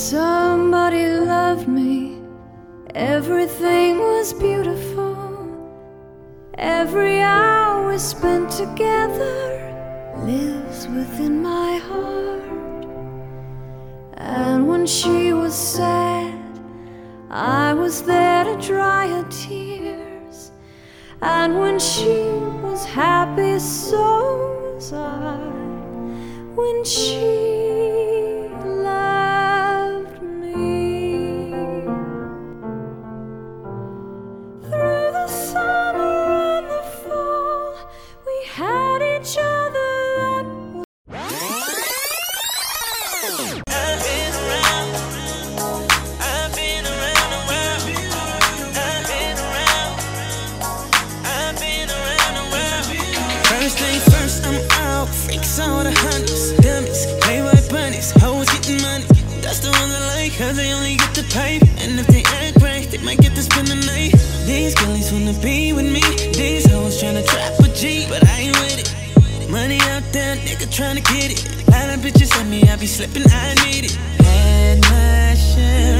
Somebody loved me, everything was beautiful. Every hour spent together lives within my heart. And when she was sad, I was there to dry her tears. And when she was happy, so was I. When she pipe. And if they act right, they might get to spend the night. These girlies wanna be with me. These hoes tryna trap a G, but I ain't with it. Money out there, nigga tryna get it. A Lot of bitches on me, I be slipping, I need it. Had my share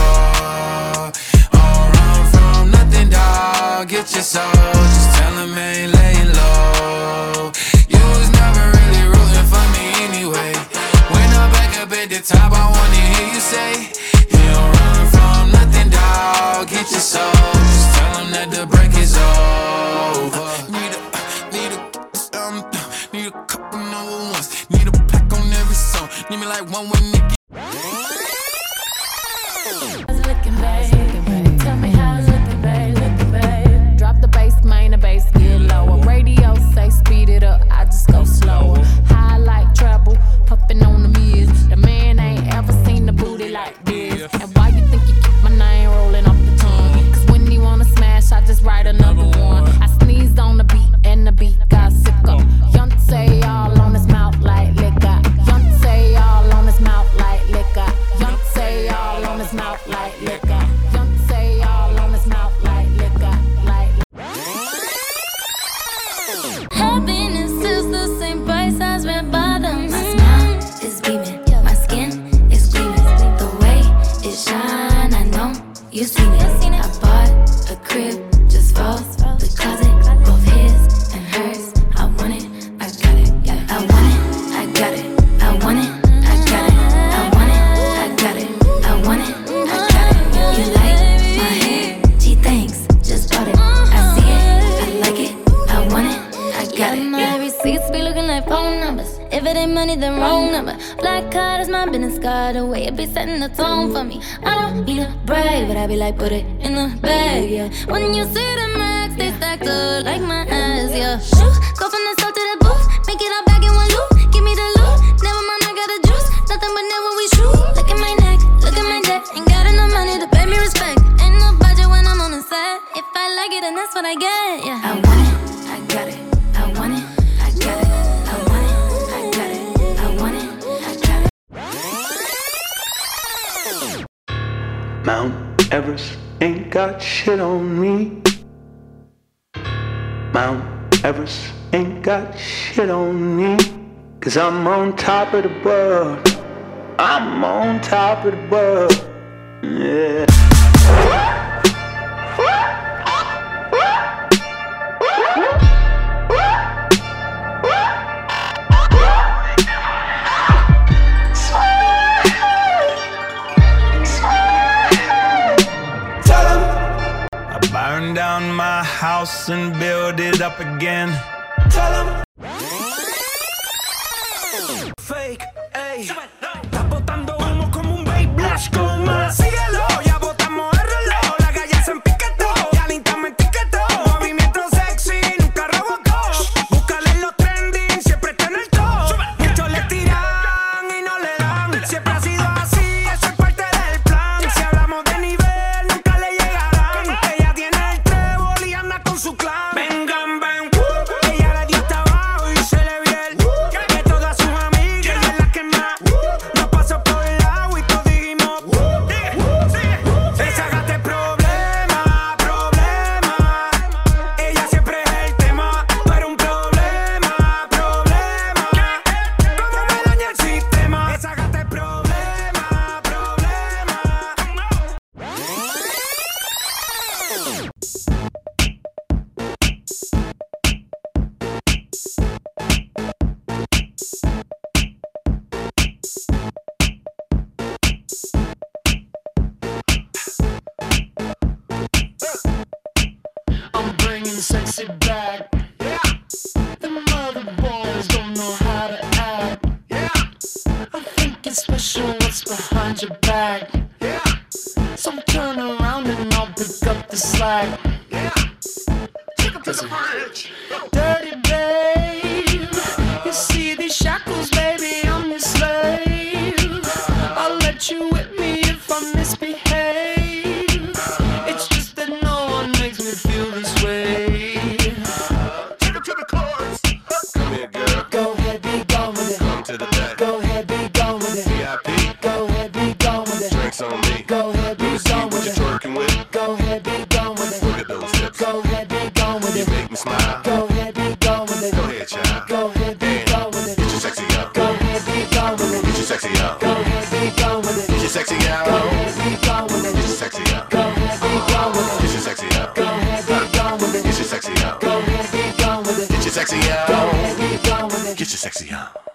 they waiting. Don't run from nothing, dog. Get your soul, just tell them ain't laying low. You was never really rooting for me anyway. When I'm back up at the top, I wanna hear you say, You don't run from nothing, Happiness is be looking like phone numbers. If it ain't money, then wrong number. Black card is my business card. The way it be setting the tone for me. I don't need a brag, but I be like, put it in the bag, yeah. When you see the max, they stacked up like my ass, yeah. Shoo, Everest ain't got shit on me. Mount Everest ain't got shit on me. Cause I'm on top of the world. I'm on top of the world. Yeah. Burn down my house and build it up again. Tell them. back. Yeah. Them other boys don't know how to act. Yeah. I think it's special what's behind your back. Yeah. So turn around and I'll pick up the slack. sexy out. Go ahead, go with it. Sexy out. Go ahead, with it. Sexy out. Go ahead, with it. Sexy out. Go ahead, with it. Sexy out. Go with it. Get your sexy out. Go ahead, go with it. Get your sexy out.